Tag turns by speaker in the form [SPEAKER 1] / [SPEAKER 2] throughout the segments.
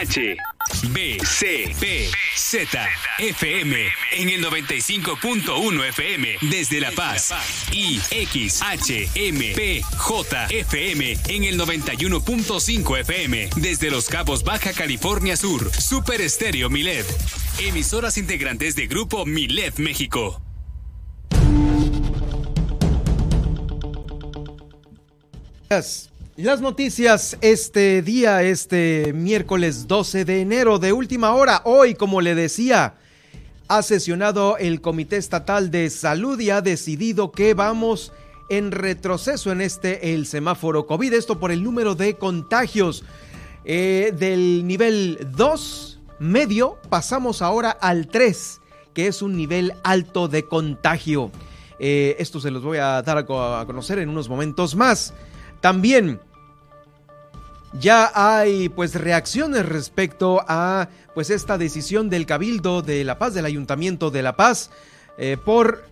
[SPEAKER 1] H, B, C, P, Z, FM en el 95.1 FM desde La Paz y X, H, M, P, J, FM en el 91.5 FM desde Los Cabos, Baja California Sur. Super Estéreo Milet. Emisoras integrantes de Grupo Milet México.
[SPEAKER 2] Las noticias este día, este miércoles 12 de enero de última hora. Hoy, como le decía, ha sesionado el Comité Estatal de Salud y ha decidido que vamos en retroceso en este, el semáforo COVID. Esto por el número de contagios. Eh, del nivel 2 medio pasamos ahora al 3, que es un nivel alto de contagio. Eh, esto se los voy a dar a conocer en unos momentos más. También ya hay pues reacciones respecto a pues esta decisión del Cabildo de La Paz, del Ayuntamiento de La Paz, eh, por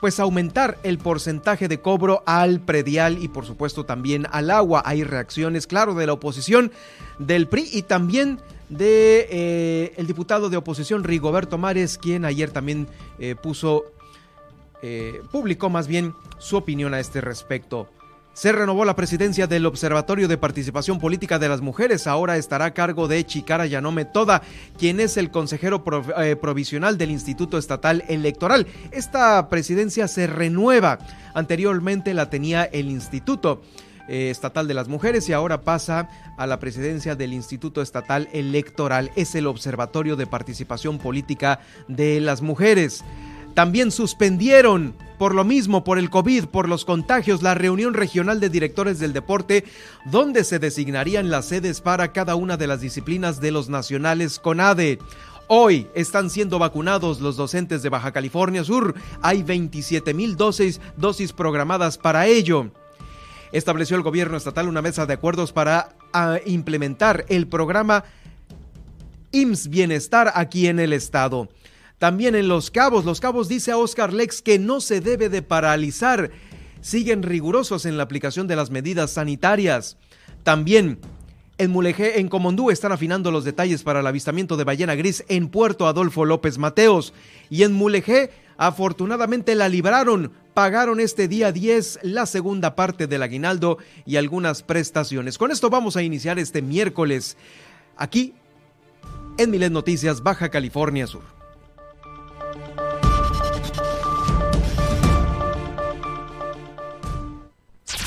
[SPEAKER 2] pues aumentar el porcentaje de cobro al predial y por supuesto también al agua. Hay reacciones, claro, de la oposición del PRI y también de eh, el diputado de oposición Rigoberto Mares, quien ayer también eh, puso, publicó más bien su opinión a este respecto. Se renovó la presidencia del Observatorio de Participación Política de las Mujeres. Ahora estará a cargo de Chicara Yanome Toda, quien es el consejero eh, provisional del Instituto Estatal Electoral. Esta presidencia se renueva. Anteriormente la tenía el Instituto. Eh, Estatal de las Mujeres y ahora pasa a la presidencia del Instituto Estatal Electoral. Es el Observatorio de Participación Política de las Mujeres. También suspendieron por lo mismo, por el COVID, por los contagios, la reunión regional de directores del deporte, donde se designarían las sedes para cada una de las disciplinas de los nacionales CONADE. Hoy están siendo vacunados los docentes de Baja California Sur. Hay 27 mil dosis, programadas para ello. Estableció el gobierno estatal una mesa de acuerdos para ah, implementar el programa IMSS Bienestar aquí en el estado. También en Los Cabos, Los Cabos dice a Oscar Lex que no se debe de paralizar. Siguen rigurosos en la aplicación de las medidas sanitarias. También en Mulegé, en Comondú, están afinando los detalles para el avistamiento de ballena gris en Puerto Adolfo López Mateos. Y en Mulegé, afortunadamente la libraron. Pagaron este día 10 la segunda parte del aguinaldo y algunas prestaciones. Con esto vamos a iniciar este miércoles aquí en Milet Noticias, Baja California Sur.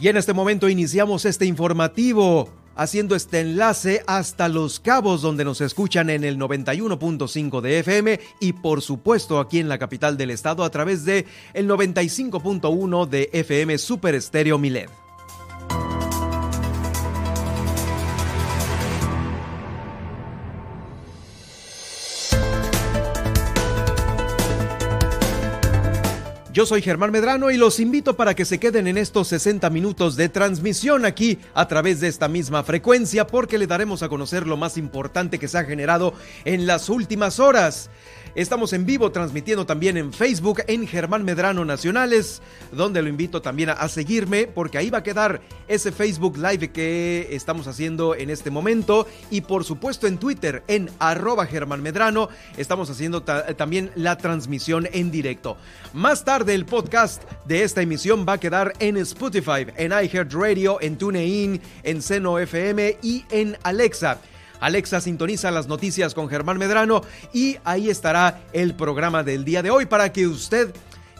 [SPEAKER 2] Y en este momento iniciamos este informativo haciendo este enlace hasta Los Cabos, donde nos escuchan en el 91.5 de FM y por supuesto aquí en la capital del estado a través de el 95.1 de FM Super Estéreo Milet. Yo soy Germán Medrano y los invito para que se queden en estos 60 minutos de transmisión aquí a través de esta misma frecuencia porque le daremos a conocer lo más importante que se ha generado en las últimas horas. Estamos en vivo transmitiendo también en Facebook en Germán Medrano Nacionales, donde lo invito también a, seguirme porque ahí va a quedar ese Facebook Live que estamos haciendo en este momento y por supuesto en Twitter en arroba Germán Medrano estamos haciendo también la transmisión en directo. Más tarde el podcast de esta emisión va a quedar en Spotify, en iHeartRadio, en TuneIn, en Seno FM y en Alexa. Alexa sintoniza las noticias con Germán Medrano y ahí estará el programa del día de hoy para que usted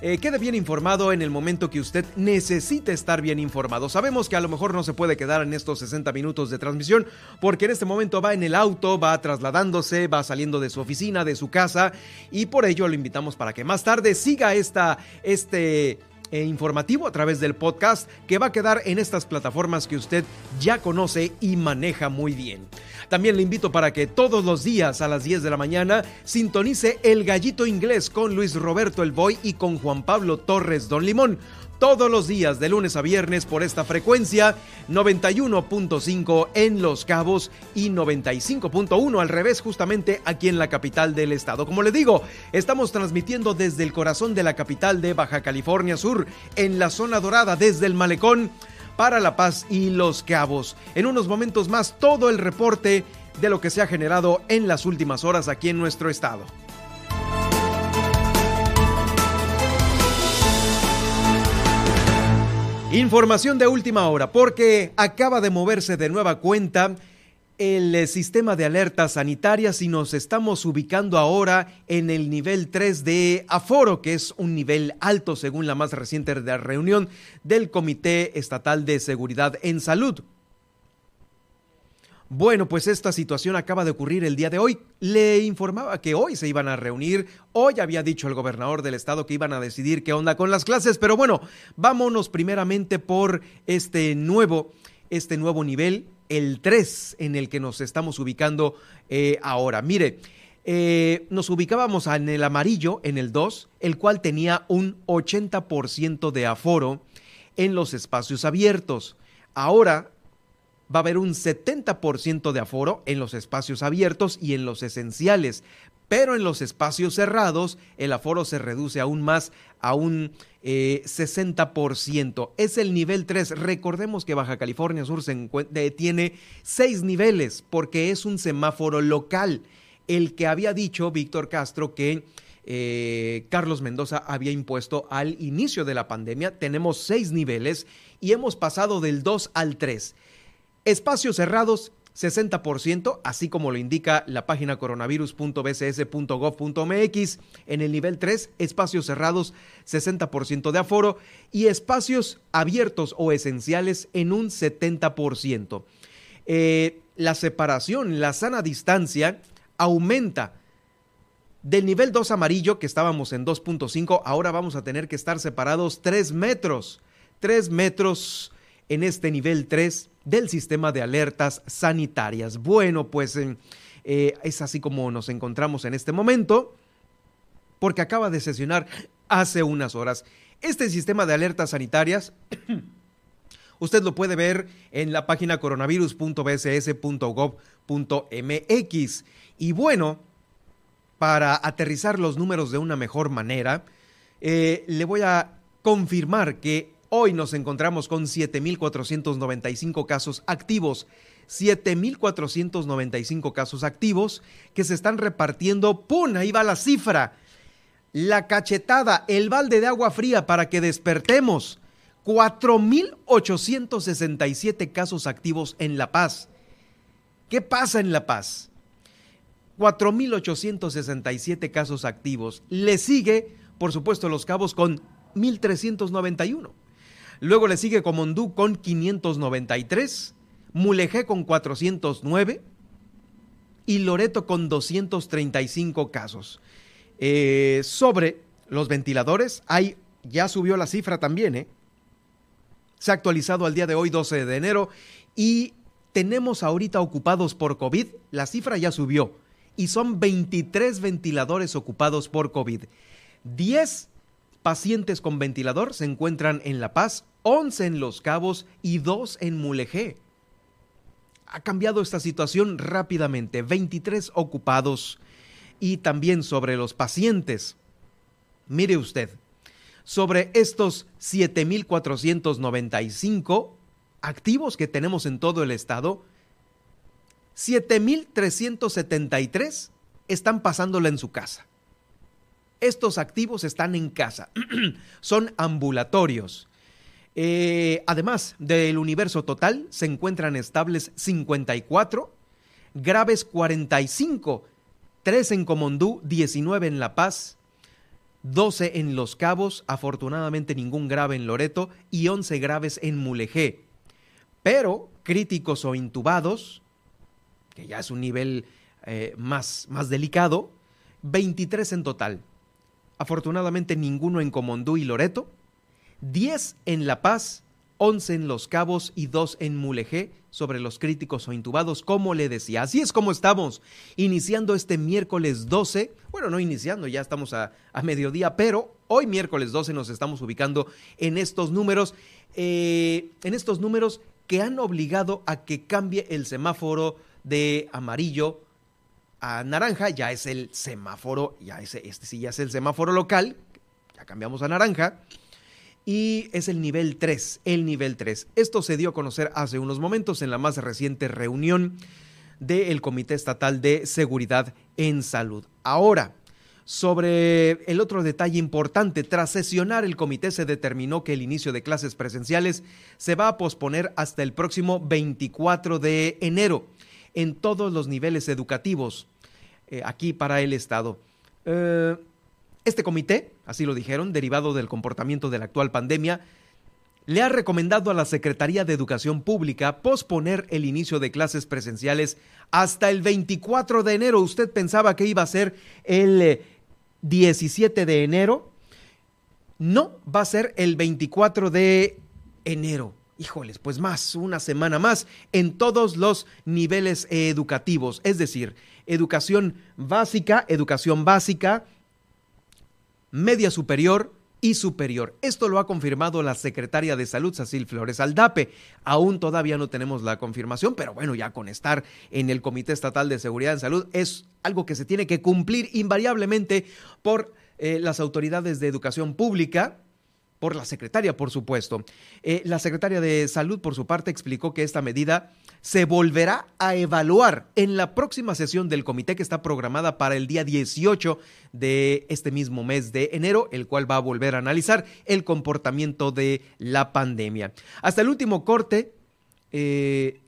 [SPEAKER 2] eh, quede bien informado en el momento que usted necesite estar bien informado. Sabemos que a lo mejor no se puede quedar en estos 60 minutos de transmisión porque en este momento va en el auto, va trasladándose, va saliendo de su oficina, de su casa y por ello lo invitamos para que más tarde siga esta, este eh, informativo a través del podcast que va a quedar en estas plataformas que usted ya conoce y maneja muy bien. También le invito para que todos los días a las 10 de la mañana sintonice El Gallito Inglés con Luis Roberto El Boy y con Juan Pablo Torres Don Limón todos los días de lunes a viernes por esta frecuencia 91.5 en Los Cabos y 95.1 al revés justamente aquí en la capital del estado. Como le digo, estamos transmitiendo desde el corazón de la capital de Baja California Sur, en la zona dorada desde el malecón para La Paz y Los Cabos. En unos momentos más todo el reporte de lo que se ha generado en las últimas horas aquí en nuestro estado. Información de última hora, porque acaba de moverse de nueva cuenta el eh, sistema de alertas sanitarias y nos estamos ubicando ahora en el nivel 3 de aforo, que es un nivel alto según la más reciente reunión del Comité Estatal de Seguridad en Salud. Bueno, pues esta situación acaba de ocurrir el día de hoy. Le informaba que hoy se iban a reunir. Hoy había dicho el gobernador del estado que iban a decidir qué onda con las clases. Pero bueno, vámonos primeramente por este nuevo, este nuevo nivel, el 3, en el que nos estamos ubicando eh, ahora. Mire, eh, nos ubicábamos en el amarillo, en el 2, el cual tenía un 80% de aforo en los espacios abiertos. Ahora va a haber un 70% de aforo en los espacios abiertos y en los esenciales, pero en los espacios cerrados el aforo se reduce aún más a un 60%. Eh, es el nivel 3. Recordemos que Baja California Sur se tiene seis niveles porque es un semáforo local. El que había dicho Víctor Castro que eh, Carlos Mendoza había impuesto al inicio de la pandemia. Tenemos seis niveles y hemos pasado del 2 al 3. Espacios cerrados, 60%, así como lo indica la página coronavirus.bcs.gov.mx. En el nivel 3, espacios cerrados, 60% de aforo y espacios abiertos o esenciales en un 70%. Eh, la separación, la sana distancia, aumenta. Del nivel 2 amarillo, que estábamos en 2.5, ahora vamos a tener que estar separados 3 metros. 3 metros en este nivel 3 del sistema de alertas sanitarias. Bueno, pues eh, eh, es así como nos encontramos en este momento, porque acaba de sesionar hace unas horas. Este sistema de alertas sanitarias, usted lo puede ver en la página coronavirus.bss.gov.mx. Y bueno, para aterrizar los números de una mejor manera, eh, le voy a confirmar que Hoy nos encontramos con 7.495 casos activos. 7.495 casos activos que se están repartiendo. ¡Pum! Ahí va la cifra. La cachetada, el balde de agua fría para que despertemos. 4.867 casos activos en La Paz. ¿Qué pasa en La Paz? 4.867 casos activos. Le sigue, por supuesto, Los Cabos con 1.391. Luego le sigue Comondú con 593, Mulegé con 409 y Loreto con 235 casos. Eh, sobre los ventiladores, hay, ya subió la cifra también, ¿eh? Se ha actualizado al día de hoy, 12 de enero, y tenemos ahorita ocupados por COVID, la cifra ya subió, y son 23 ventiladores ocupados por COVID. 10 pacientes con ventilador se encuentran en La Paz, 11 en Los Cabos y 2 en Mulegé. Ha cambiado esta situación rápidamente, 23 ocupados y también sobre los pacientes. Mire usted, sobre estos 7.495 activos que tenemos en todo el estado, 7.373 están pasándola en su casa. Estos activos están en casa, son ambulatorios. Eh, además del universo total, se encuentran estables 54, graves 45, 3 en Comondú, 19 en La Paz, 12 en Los Cabos, afortunadamente ningún grave en Loreto y 11 graves en Mulegé. Pero críticos o intubados, que ya es un nivel eh, más, más delicado, 23 en total. Afortunadamente ninguno en Comondú y Loreto, 10 en La Paz, 11 en Los Cabos y 2 en Mulegé sobre los críticos o intubados, como le decía. Así es como estamos iniciando este miércoles 12, bueno, no iniciando, ya estamos a, mediodía, pero hoy miércoles 12 nos estamos ubicando en estos números, eh, en estos números que han obligado a que cambie el semáforo de amarillo a naranja, ya es el semáforo, ya ese, este sí ya es el semáforo local, ya cambiamos a naranja y es el nivel 3, el nivel 3. Esto se dio a conocer hace unos momentos en la más reciente reunión del Comité Estatal de Seguridad en Salud. Ahora, sobre el otro detalle importante, tras sesionar el comité se determinó que el inicio de clases presenciales se va a posponer hasta el próximo 24 de enero en todos los niveles educativos eh, aquí para el Estado. Eh, este comité, así lo dijeron, derivado del comportamiento de la actual pandemia, le ha recomendado a la Secretaría de Educación Pública posponer el inicio de clases presenciales hasta el 24 de enero. ¿Usted pensaba que iba a ser el 17 eh, de enero? No, va a ser el 24 de enero. Híjoles, pues más, una semana más en todos los niveles educativos, es decir, educación básica, educación básica, media superior y superior. Esto lo ha confirmado la secretaria de Salud, Cecil Flores Aldape. Aún todavía no tenemos la confirmación, pero bueno, ya con estar en el Comité Estatal de Seguridad en Salud es algo que se tiene que cumplir invariablemente por eh, las autoridades de educación pública por la secretaria, por supuesto. Eh, la secretaria de Salud, por su parte, explicó que esta medida se volverá a evaluar en la próxima sesión del comité que está programada para el día 18 de este mismo mes de enero, el cual va a volver a analizar el comportamiento de la pandemia. Hasta el último corte, eh,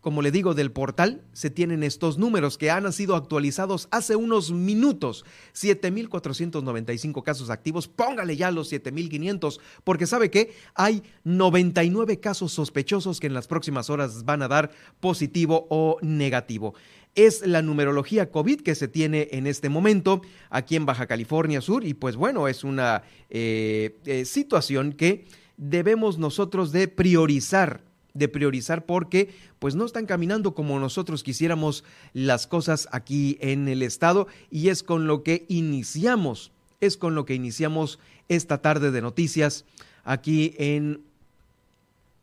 [SPEAKER 2] como le digo, del portal, se tienen estos números que han sido actualizados hace unos minutos. 7.495 casos activos, póngale ya los 7.500, porque sabe que hay 99 casos sospechosos que en las próximas horas van a dar positivo o negativo. Es la numerología COVID que se tiene en este momento aquí en Baja California Sur y pues bueno, es una eh, eh, situación que debemos nosotros de priorizar de priorizar porque pues no están caminando como nosotros quisiéramos las cosas aquí en el estado y es con lo que iniciamos, es con lo que iniciamos esta tarde de noticias aquí en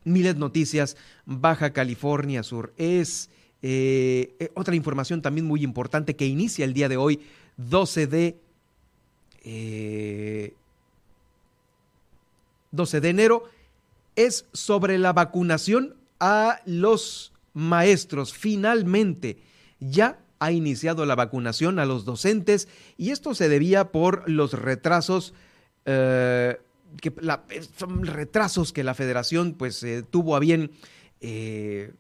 [SPEAKER 2] Miles Noticias, Baja California Sur. Es eh, eh, otra información también muy importante que inicia el día de hoy, 12 de... 12 eh, de enero es sobre la vacunación a los maestros. Finalmente, ya ha iniciado la vacunación a los docentes y esto se debía por los retrasos eh, que son retrasos que la federación pues eh, tuvo a bien eh,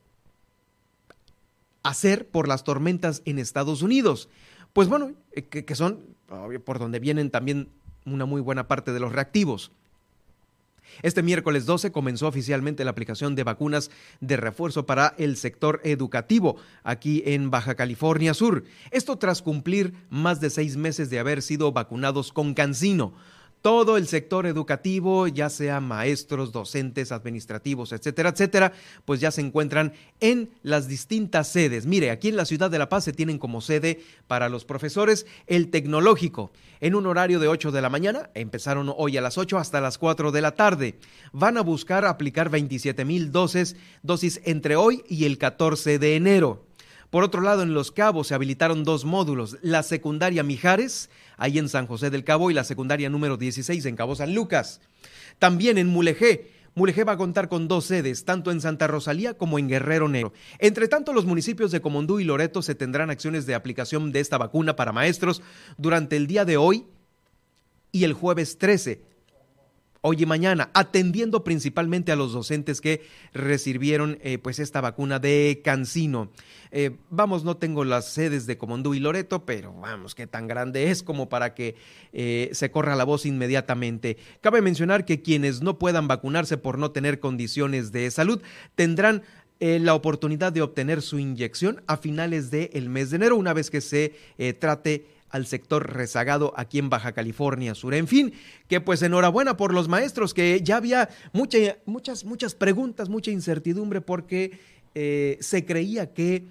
[SPEAKER 2] hacer por las tormentas en Estados Unidos. Pues bueno, que son por donde vienen también una muy buena parte de los reactivos. Este miércoles 12 comenzó oficialmente la aplicación de vacunas de refuerzo para el sector educativo aquí en Baja California Sur. Esto tras cumplir más de seis meses de haber sido vacunados con Cancino todo el sector educativo, ya sea maestros, docentes, administrativos, etcétera, etcétera, pues ya se encuentran en las distintas sedes. Mire, aquí en la ciudad de La Paz se tienen como sede para los profesores el tecnológico, en un horario de 8 de la mañana, empezaron hoy a las 8 hasta las 4 de la tarde. Van a buscar aplicar 27 mil dosis, dosis entre hoy y el 14 de enero. Por otro lado, en Los Cabos se habilitaron dos módulos, la secundaria Mijares, ahí en San José del Cabo, y la secundaria número 16 en Cabo San Lucas. También en Mulegé, Mulegé va a contar con dos sedes, tanto en Santa Rosalía como en Guerrero Negro. Entre tanto, los municipios de Comondú y Loreto se tendrán acciones de aplicación de esta vacuna para maestros durante el día de hoy y el jueves 13 hoy y mañana, atendiendo principalmente a los docentes que recibieron eh, pues esta vacuna de Cancino. Eh, vamos, no tengo las sedes de Comondú y Loreto, pero vamos, qué tan grande es como para que eh, se corra la voz inmediatamente. Cabe mencionar que quienes no puedan vacunarse por no tener condiciones de salud tendrán la oportunidad de obtener su inyección a finales del mes de enero, una vez que se trate al sector rezagado aquí en Baja California Sur. En fin, que pues enhorabuena por los maestros, que ya había mucha, muchas, muchas preguntas, mucha incertidumbre porque eh, se creía que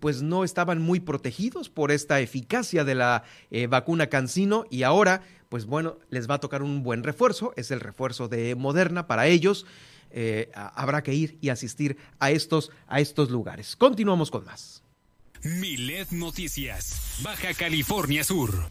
[SPEAKER 2] pues no estaban muy protegidos por esta eficacia de la eh, vacuna Cancino y ahora pues bueno, les va a tocar un buen refuerzo, es el refuerzo de Moderna para ellos. Eh, habrá que ir y asistir a estos, a estos lugares. Continuamos con más.
[SPEAKER 1] Milet Noticias, Baja California Sur.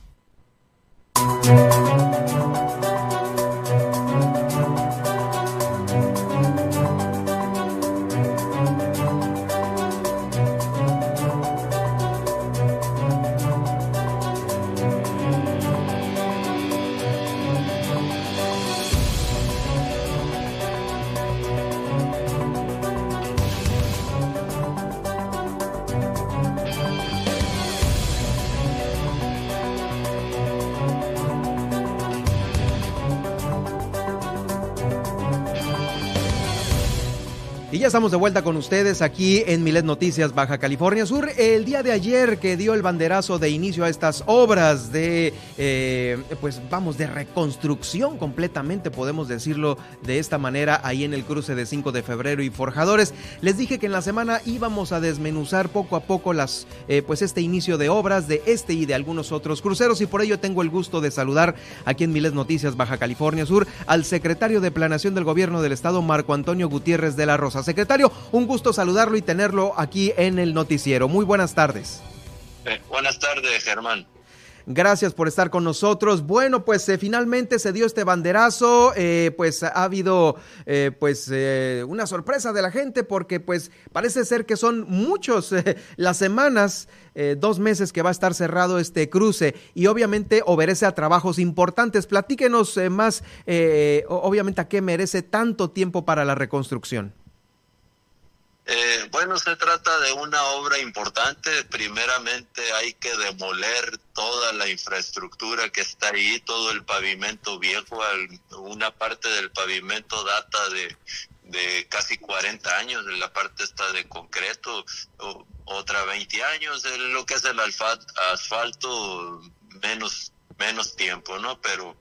[SPEAKER 2] Y ya estamos de vuelta con ustedes aquí en Milet Noticias Baja California Sur. El día de ayer que dio el banderazo de inicio a estas obras de, eh, pues vamos, de reconstrucción completamente, podemos decirlo de esta manera, ahí en el cruce de 5 de febrero y Forjadores. Les dije que en la semana íbamos a desmenuzar poco a poco las, eh, pues este inicio de obras de este y de algunos otros cruceros y por ello tengo el gusto de saludar aquí en Milet Noticias Baja California Sur al secretario de Planación del Gobierno del Estado, Marco Antonio Gutiérrez de la Rosa. Secretario, un gusto saludarlo y tenerlo aquí en el noticiero. Muy buenas tardes.
[SPEAKER 3] Eh, buenas tardes, Germán.
[SPEAKER 2] Gracias por estar con nosotros. Bueno, pues eh, finalmente se dio este banderazo. Eh, pues ha habido pues una sorpresa de la gente porque pues parece ser que son muchos las semanas, dos meses que va a estar cerrado este cruce y obviamente obedece a trabajos importantes. Platíquenos más, obviamente a qué merece tanto tiempo para la reconstrucción.
[SPEAKER 3] Eh, bueno, se trata de una obra importante. Primeramente hay que demoler toda la infraestructura que está ahí, todo el pavimento viejo. Una parte del pavimento data de, de casi 40 años, la parte está de concreto, otra 20 años, lo que es el asfalto menos menos tiempo, ¿no? Pero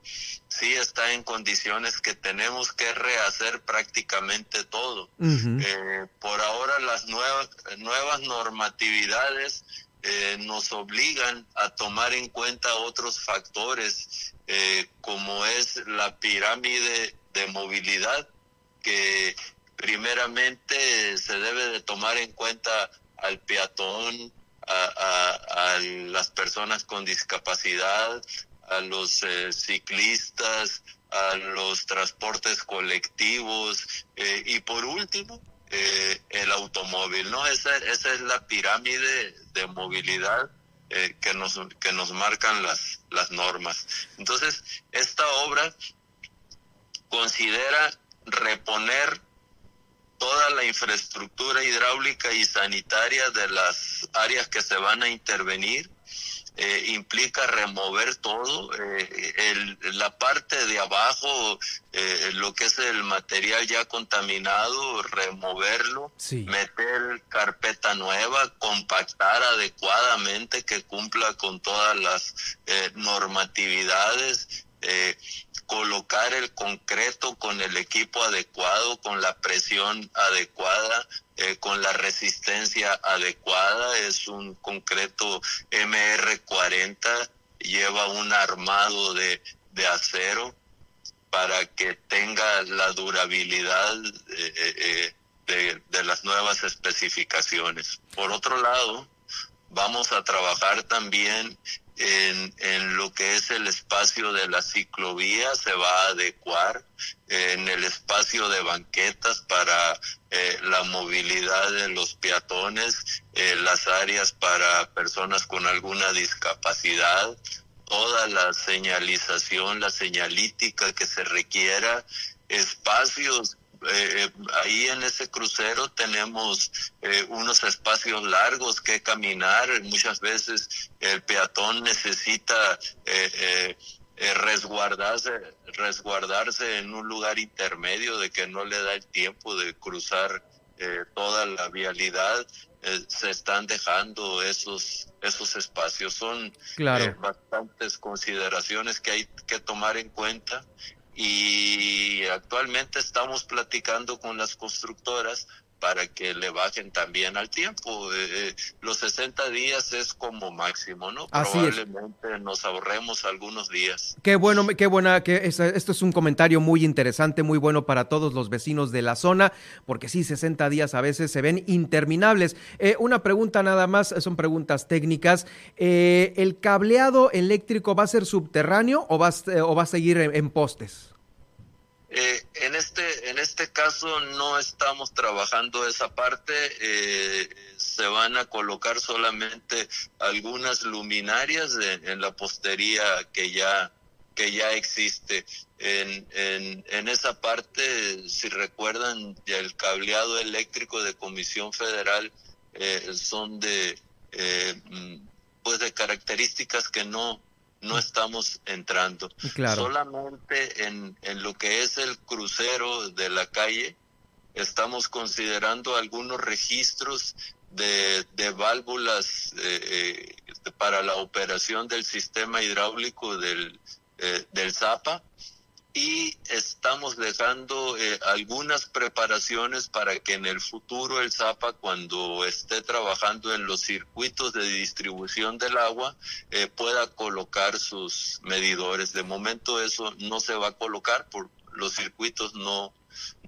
[SPEAKER 3] sí está en condiciones que tenemos que rehacer prácticamente todo. Eh, por ahora las nuevas, nuevas normatividades eh, nos obligan a tomar en cuenta otros factores, eh, como es la pirámide de movilidad, que primeramente se debe de tomar en cuenta al peatón, a, las personas con discapacidad, a los eh, ciclistas, a los transportes colectivos eh, y por último eh, el automóvil, ¿no? Esa, esa es la pirámide de movilidad que nos que nos marcan las las normas. Entonces esta obra considera reponer toda la infraestructura hidráulica y sanitaria de las áreas que se van a intervenir. Eh, implica remover todo, eh, la parte de abajo, eh, lo que es el material ya contaminado, removerlo, meter carpeta nueva, compactar adecuadamente que cumpla con todas las normatividades, colocar el concreto con el equipo adecuado, con la presión adecuada, eh, con la resistencia adecuada. Es un concreto MR40, lleva un armado de, de acero para que tenga la durabilidad eh, eh, de, de las nuevas especificaciones. Por otro lado, vamos a trabajar también en, lo que es el espacio de la ciclovía se va a adecuar, en el espacio de banquetas para eh, la movilidad de los peatones, eh, las áreas para personas con alguna discapacidad, toda la señalización, la señalítica que se requiera, espacios eh, ahí en ese crucero tenemos eh, unos espacios largos que caminar. Muchas veces el peatón necesita eh, resguardarse, resguardarse en un lugar intermedio de que no le da el tiempo de cruzar toda la vialidad. se están dejando esos esos espacios. Son bastantes consideraciones que hay que tomar en cuenta y actualmente estamos platicando con las constructoras para que le bajen también al tiempo. Eh, eh, los 60 días es como máximo, ¿no? Probablemente nos ahorremos algunos días.
[SPEAKER 2] Qué bueno, qué buena, que esto es un comentario muy interesante, muy bueno para todos los vecinos de la zona, porque sí, 60 días a veces se ven interminables. Eh, una pregunta nada más, son preguntas técnicas. ¿El cableado eléctrico va a ser subterráneo o va, o va a seguir en postes?
[SPEAKER 3] Eh, en este en este caso no estamos trabajando esa parte. Eh, se van a colocar solamente algunas luminarias en, la postería que ya que ya existe. En, en, esa parte, si recuerdan, el cableado eléctrico de Comisión Federal eh, son de mm, pues de características que no no estamos entrando. Solamente en, en lo que es el crucero de la calle, estamos considerando algunos registros de, de válvulas eh, eh, para la operación del sistema hidráulico del, eh, del Zapa y estamos dejando eh, algunas preparaciones para que en el futuro el Zapa cuando esté trabajando en los circuitos de distribución del agua eh, pueda colocar sus medidores. De momento eso no se va a colocar por los circuitos no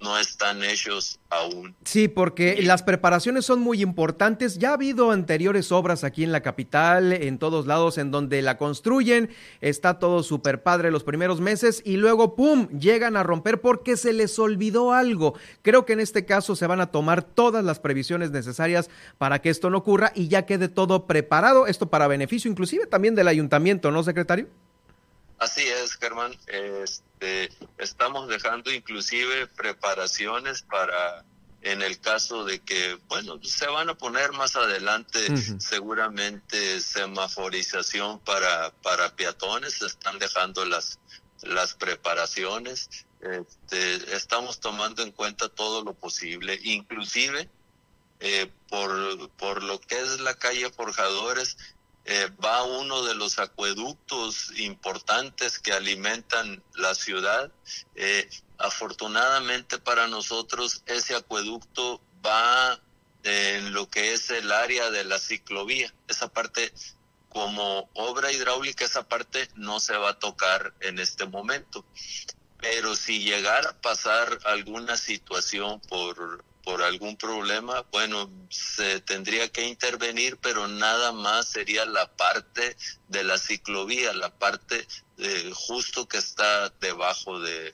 [SPEAKER 3] no están hechos aún.
[SPEAKER 2] Sí, porque las preparaciones son muy importantes. Ya ha habido anteriores obras aquí en la capital, en todos lados, en donde la construyen, está todo súper padre los primeros meses y luego, ¡pum!, llegan a romper porque se les olvidó algo. Creo que en este caso se van a tomar todas las previsiones necesarias para que esto no ocurra y ya quede todo preparado, esto para beneficio inclusive también del ayuntamiento, ¿no, secretario?
[SPEAKER 3] Así es, Germán. Este, estamos dejando inclusive preparaciones para, en el caso de que, bueno, se van a poner más adelante seguramente semaforización para, para peatones, se están dejando las, las preparaciones. Este, estamos tomando en cuenta todo lo posible, inclusive eh, por, por lo que es la calle Forjadores, eh, va uno de los acueductos importantes que alimentan la ciudad. Eh, afortunadamente para nosotros ese acueducto va en lo que es el área de la ciclovía. Esa parte, como obra hidráulica, esa parte no se va a tocar en este momento. Pero si llegara a pasar alguna situación por por algún problema, bueno, se tendría que intervenir, pero nada más sería la parte de la ciclovía, la parte de, justo que está debajo de,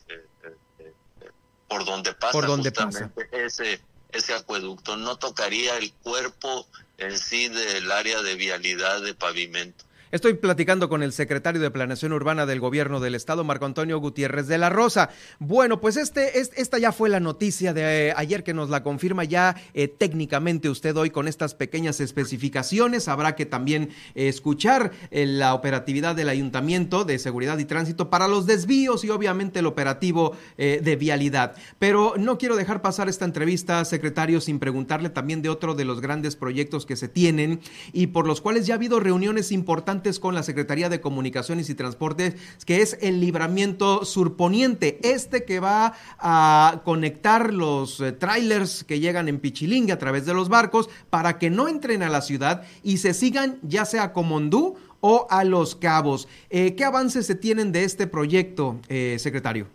[SPEAKER 3] por donde pasa por donde justamente ese ese acueducto, no tocaría el cuerpo en sí del área de vialidad de pavimento.
[SPEAKER 2] Estoy platicando con el secretario de Planeación Urbana del Gobierno del Estado, Marco Antonio Gutiérrez de la Rosa. Bueno, pues este, esta ya fue la noticia de eh, ayer que nos la confirma ya eh, técnicamente usted hoy con estas pequeñas especificaciones. Habrá que también eh, escuchar la operatividad del Ayuntamiento de Seguridad y Tránsito para los desvíos y obviamente el operativo de vialidad. Pero no quiero dejar pasar esta entrevista, secretario, sin preguntarle también de otro de los grandes proyectos que se tienen y por los cuales ya ha habido reuniones importantes con la Secretaría de Comunicaciones y Transportes, que es el libramiento surponiente, este que va a conectar los eh, trailers que llegan en Pichilingue a través de los barcos para que no entren a la ciudad y se sigan ya sea a Comondú o a Los Cabos. Eh, ¿Qué avances se tienen de este proyecto, eh, secretario?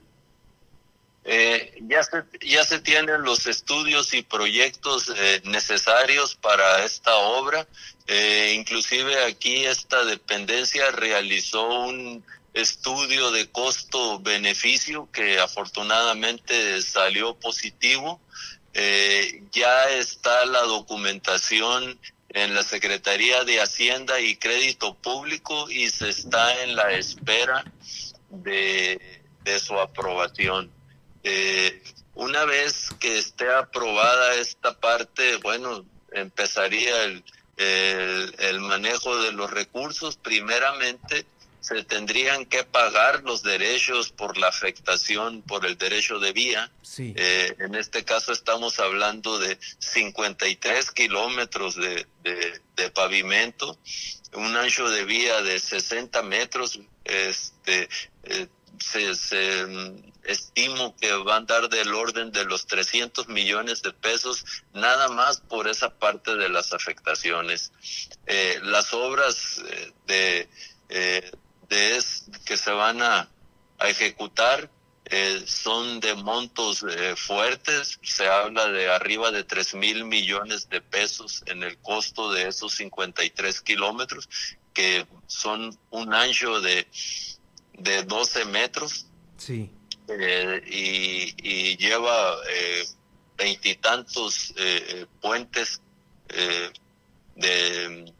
[SPEAKER 3] Ya, se, ya se tienen los estudios y proyectos necesarios para esta obra. Eh, inclusive aquí esta dependencia realizó un estudio de costo-beneficio que afortunadamente salió positivo. Eh, ya está la documentación en la Secretaría de Hacienda y Crédito Público y se está en la espera de, su aprobación. Eh, una vez que esté aprobada esta parte, bueno, empezaría el, el, manejo de los recursos, primeramente se tendrían que pagar los derechos por la afectación por el derecho de vía. Eh, en este caso estamos hablando de 53 kilómetros de, de, pavimento, un ancho de vía de 60 metros, este, eh, se, se estimo que va a andar del orden de los 300 millones de pesos nada más por esa parte de las afectaciones. Eh, las obras de, eh, de es, que se van a, ejecutar eh, son de montos eh, fuertes, se habla de arriba de 3 mil millones de pesos en el costo de esos 53 kilómetros, que son un ancho de, de 12 metros.
[SPEAKER 2] Sí.
[SPEAKER 3] Eh, y, y, lleva veintitantos puentes de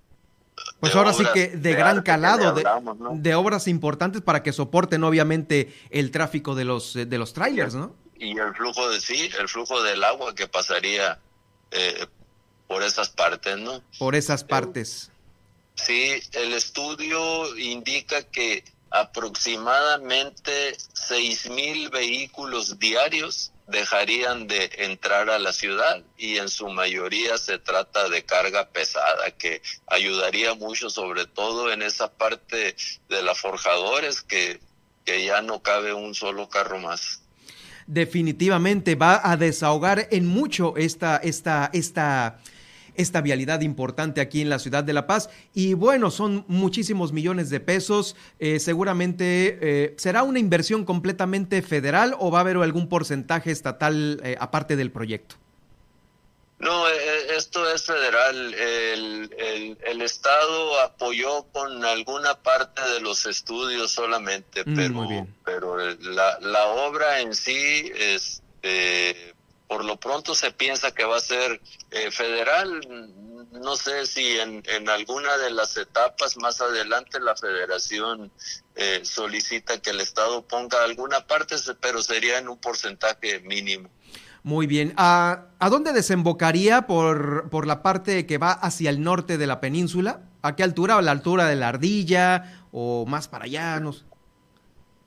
[SPEAKER 2] pues ahora sí que de, gran calado, de, obras importantes para que soporten obviamente el tráfico de los, de los trailers, ¿no?
[SPEAKER 3] Y el flujo de sí, el flujo del agua que pasaría eh, por esas partes, ¿no?
[SPEAKER 2] Por esas partes.
[SPEAKER 3] sí, el estudio indica que aproximadamente seis mil vehículos diarios dejarían de entrar a la ciudad y en su mayoría se trata de carga pesada que ayudaría mucho sobre todo en esa parte de las forjadores que, que ya no cabe un solo carro más.
[SPEAKER 2] Definitivamente va a desahogar en mucho esta, esta, esta esta vialidad importante aquí en la ciudad de La Paz. Y bueno, son muchísimos millones de pesos. Eh, seguramente eh, será una inversión completamente federal o va a haber algún porcentaje estatal eh, aparte del proyecto.
[SPEAKER 3] No, esto es federal. El, el, Estado apoyó con alguna parte de los estudios solamente, mm, pero, pero la, la obra en sí, este, por lo pronto se piensa que va a ser eh, federal. No sé si en, alguna de las etapas más adelante la federación eh, solicita que el Estado ponga alguna parte, pero sería en un porcentaje mínimo.
[SPEAKER 2] Muy bien. ¿A, ¿A, dónde desembocaría por, por la parte que va hacia el norte de la península? ¿A qué altura? ¿A la altura de la ardilla? ¿O más para allá? No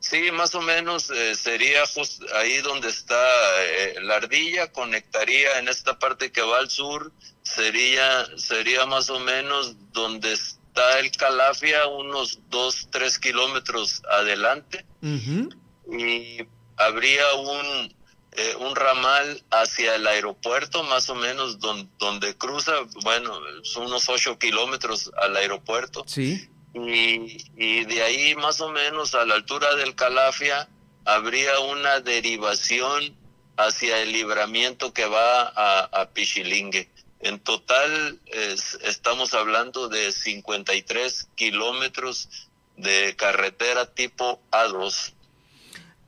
[SPEAKER 3] Sí, más o menos eh, sería justo ahí donde está eh, la ardilla, conectaría en esta parte que va al sur, sería, sería más o menos donde está el Calafia, unos dos, tres kilómetros adelante, y habría un, eh, un ramal hacia el aeropuerto, más o menos donde cruza, bueno, son unos ocho kilómetros al aeropuerto.
[SPEAKER 2] Sí
[SPEAKER 3] y, de ahí más o menos a la altura del Calafia habría una derivación hacia el libramiento que va a, Pichilingue. En total estamos hablando de 53 kilómetros de carretera tipo A2.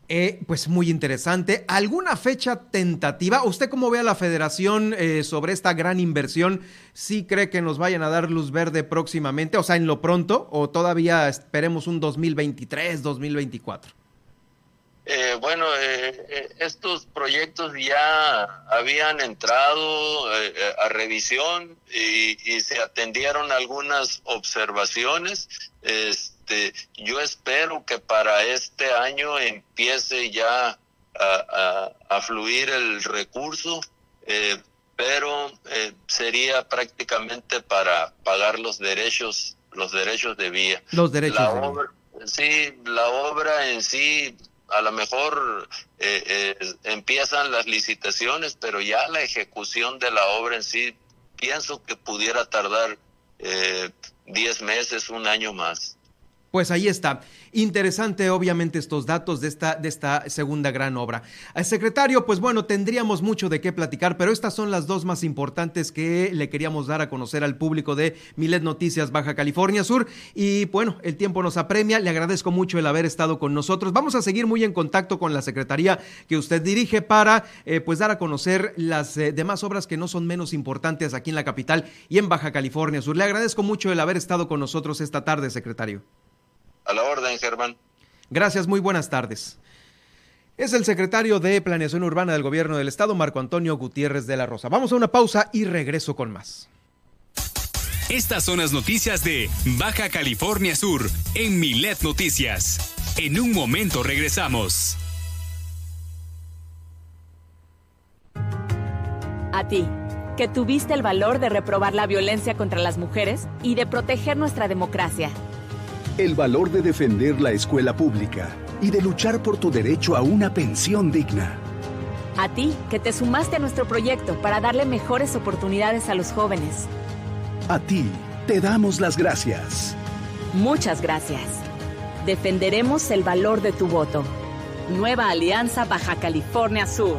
[SPEAKER 2] Eh, pues muy interesante. ¿Alguna fecha tentativa? ¿Usted cómo ve a la federación eh, sobre esta gran inversión? ¿Sí cree que nos vayan a dar luz verde próximamente? O sea, en lo pronto, o todavía esperemos un 2023, 2024?
[SPEAKER 3] Eh, bueno, estos proyectos ya habían entrado a revisión y, se atendieron algunas observaciones. Este, yo espero que para este año empiece ya a, fluir el recurso, eh, pero eh, sería prácticamente para pagar los derechos, los derechos de vía.
[SPEAKER 2] Los derechos. La
[SPEAKER 3] obra, Sí, la obra en sí a lo mejor eh, empiezan las licitaciones, pero ya la ejecución de la obra en sí pienso que pudiera tardar 10 meses, un año más.
[SPEAKER 2] Pues ahí está. Interesante, obviamente, estos datos de esta, de esta segunda gran obra. Al secretario, pues bueno, tendríamos mucho de qué platicar, pero estas son las dos más importantes que le queríamos dar a conocer al público de Milet Noticias Baja California Sur. Y bueno, el tiempo nos apremia. Le agradezco mucho el haber estado con nosotros. Vamos a seguir muy en contacto con la secretaría que usted dirige para eh, pues dar a conocer las eh, demás obras que no son menos importantes aquí en la capital y en Baja California Sur. Le agradezco mucho el haber estado con nosotros esta tarde, secretario.
[SPEAKER 3] A la orden, Germán.
[SPEAKER 2] Gracias, muy buenas tardes. Es el secretario de Planeación Urbana del Gobierno del Estado, Marco Antonio Gutiérrez de la Rosa. Vamos a una pausa y regreso con más.
[SPEAKER 1] Estas son las noticias de Baja California Sur en Milet Noticias. En un momento regresamos.
[SPEAKER 4] A ti, que tuviste el valor de reprobar la violencia contra las mujeres y de proteger nuestra democracia.
[SPEAKER 5] El valor de defender la escuela pública y de luchar por tu derecho a una pensión digna.
[SPEAKER 4] A ti, que te sumaste a nuestro proyecto para darle mejores oportunidades a los jóvenes.
[SPEAKER 5] A ti, te damos las gracias.
[SPEAKER 4] Muchas gracias. Defenderemos el valor de tu voto. Nueva Alianza Baja California Sur.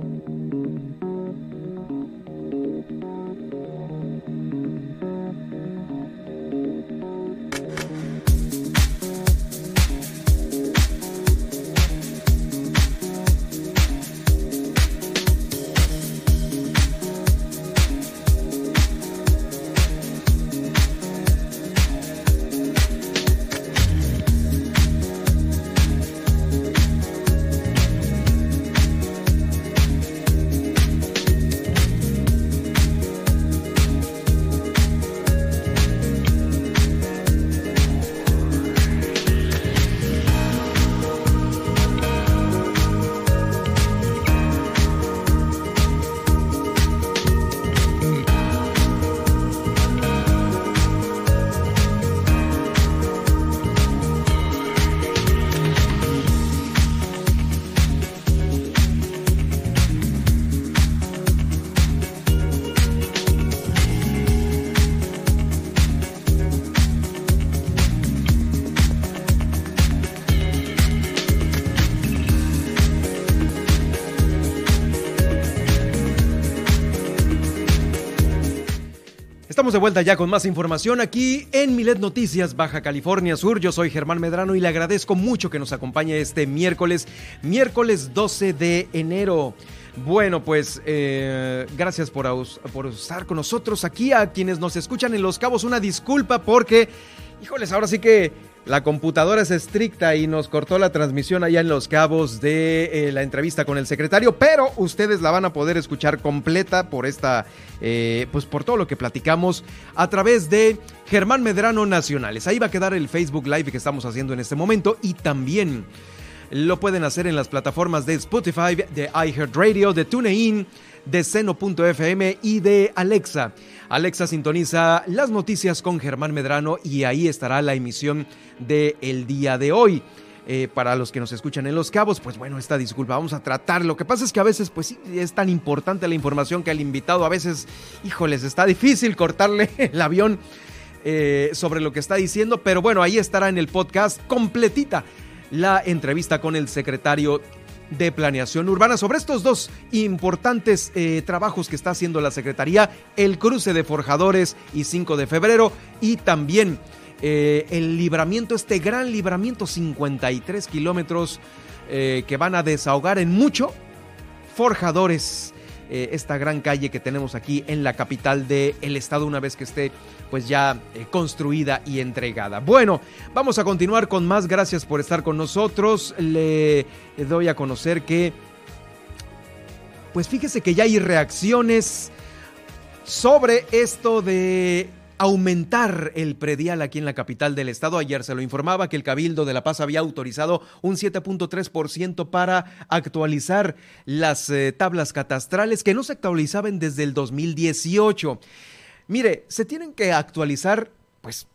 [SPEAKER 2] Estamos de vuelta ya con más información aquí en Milet Noticias, Baja California Sur. Yo soy Germán Medrano y le agradezco mucho que nos acompañe este miércoles, miércoles 12 de enero. Bueno, pues eh, gracias por, por estar con nosotros aquí. A quienes nos escuchan en Los Cabos, una disculpa porque, híjoles, ahora sí que la computadora es estricta y nos cortó la transmisión allá en Los Cabos de eh, la entrevista con el secretario, pero ustedes la van a poder escuchar completa por esta, eh, pues por todo lo que platicamos a través de Germán Medrano Nacionales. Ahí va a quedar el Facebook Live que estamos haciendo en este momento y también lo pueden hacer en las plataformas de Spotify, de iHeartRadio, de TuneIn, de Seno.fm y de Alexa. Alexa sintoniza las noticias con Germán Medrano y ahí estará la emisión del el día de hoy. Eh, para los que nos escuchan en Los Cabos, pues bueno, esta disculpa, vamos a tratar. Lo que pasa es que a veces, pues sí, es tan importante la información que al invitado a veces, híjoles, está difícil cortarle el avión eh, sobre lo que está diciendo, pero bueno, ahí estará en el podcast completita la entrevista con el secretario de Planeación Urbana sobre estos dos importantes eh, trabajos que está haciendo la Secretaría, el cruce de forjadores y 5 de febrero y también eh, el libramiento, este gran libramiento 53 kilómetros eh, que van a desahogar en mucho forjadores. esta gran calle que tenemos aquí en la capital del estado una vez que esté pues ya eh, construida y entregada. Bueno, vamos a continuar con más. Gracias por estar con nosotros. Le doy a conocer que pues fíjese que ya hay reacciones sobre esto de aumentar el predial aquí en la capital del estado. Ayer se lo informaba que el Cabildo de La Paz había autorizado un 7.3% para actualizar las eh, tablas catastrales que no se actualizaban desde el 2018. Mire, se tienen que actualizar, pues,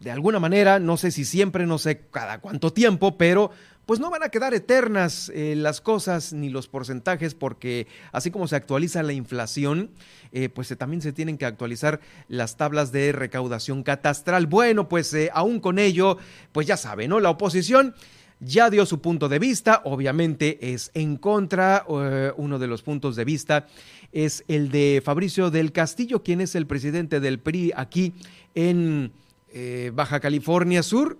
[SPEAKER 2] de alguna manera, no sé si siempre, no sé cada cuánto tiempo, pero pues no van a quedar eternas eh, las cosas ni los porcentajes porque así como se actualiza la inflación, eh, pues también se tienen que actualizar las tablas de recaudación catastral. Bueno, pues aún con ello, pues ya saben, ¿no? La oposición ya dio su punto de vista, obviamente es en contra, uno de los puntos de vista es el de Fabricio del Castillo, quien es el presidente del PRI aquí en Baja California Sur